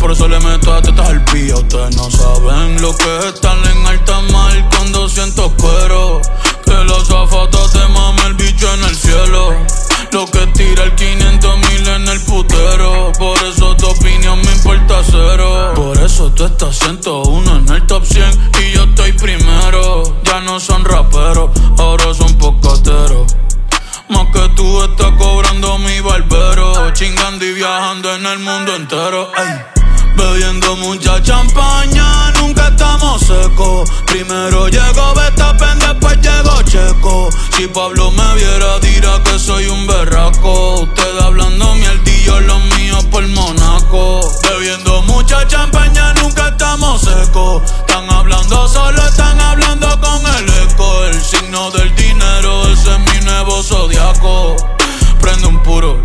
Por eso le meto a tetas al pía. Ustedes no saben lo que es estar en alta mar cuando siento cuero. Que los zapatos te mame el bicho en el cielo. Lo que tira el 500 mil en el putero. Por eso tu opinión me importa cero. Por eso tú estás 101 en el top 100 y yo estoy primero. Ya no son raperos, ahora son pocateros. Más que tú estás cobrando mi barbero. Chingando y viajando en el mundo entero. Ay. Bebiendo mucha champaña, nunca estamos secos. Primero llegó Betapen, después llegó Checo. Si Pablo me viera, dirá que soy un berraco. Usted hablando mierdillo, los míos por Monaco. Bebiendo mucha champaña, nunca estamos secos. Están hablando solo,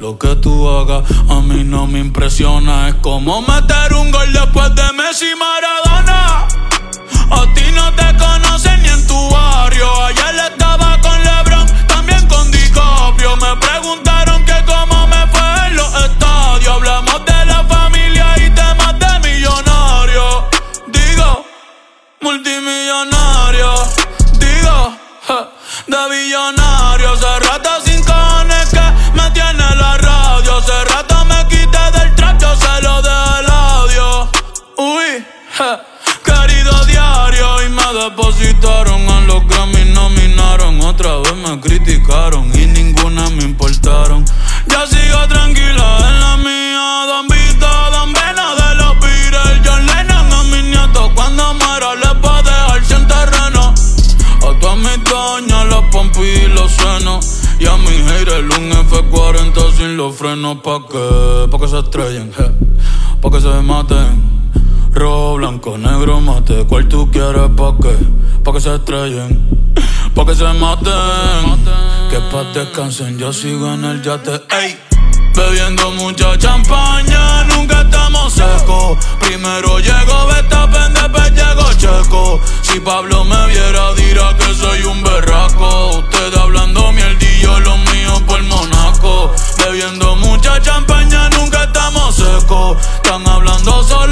Lo que tú hagas a mí no me impresiona. Es como meter un gol después de Messi Maradona. A ti no te conocen ni en tu barrio. Ayer estaba con LeBron, también con DiCaprio. Me preguntaron que cómo me fue en los estadios. Hablamos de la familia y temas de millonarios. Digo, multimillonario. Digo, de billonario. Hace sin depositaron a los Grammy, nominaron. Otra vez me criticaron y ninguna me importaron. Ya sigo tranquila en la mía. Don Vito, Don Vena de los Beatles. John Lennon a mis nietos. Cuando muera les va a dejar sin terreno. A todas mis doñas, las pompis y los senos. Y a mi haters un F40 sin los frenos. ¿Pa' qué? Pa' que se estrellen, je. Pa' que se maten. Rojo, blanco, negro, mate. ¿Cuál tú quieres? ¿Pa' qué? Pa' que se estrellen. Pa' que se maten. Que pa' descansen, yo sigo en el yate. Ey. Bebiendo mucha champaña, nunca estamos secos. Primero llegó Betapen, después llegó Checo. Si Pablo me viera, dirá que soy un berraco. Usted hablando mierdillo, lo mío por Monaco. Bebiendo mucha champaña, nunca estamos secos. Están hablando solo,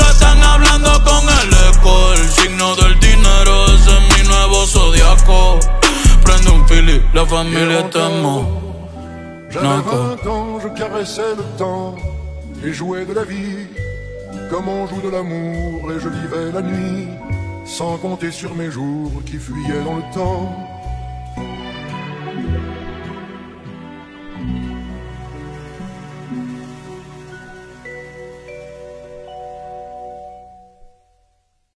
Un la familia está en Monaco. J'avais 20 ans, je caressais le temps et jouais de la vie comme on joue de l'amour et je vivais la nuit sans compter sur mes jours qui fuyaient dans le temps.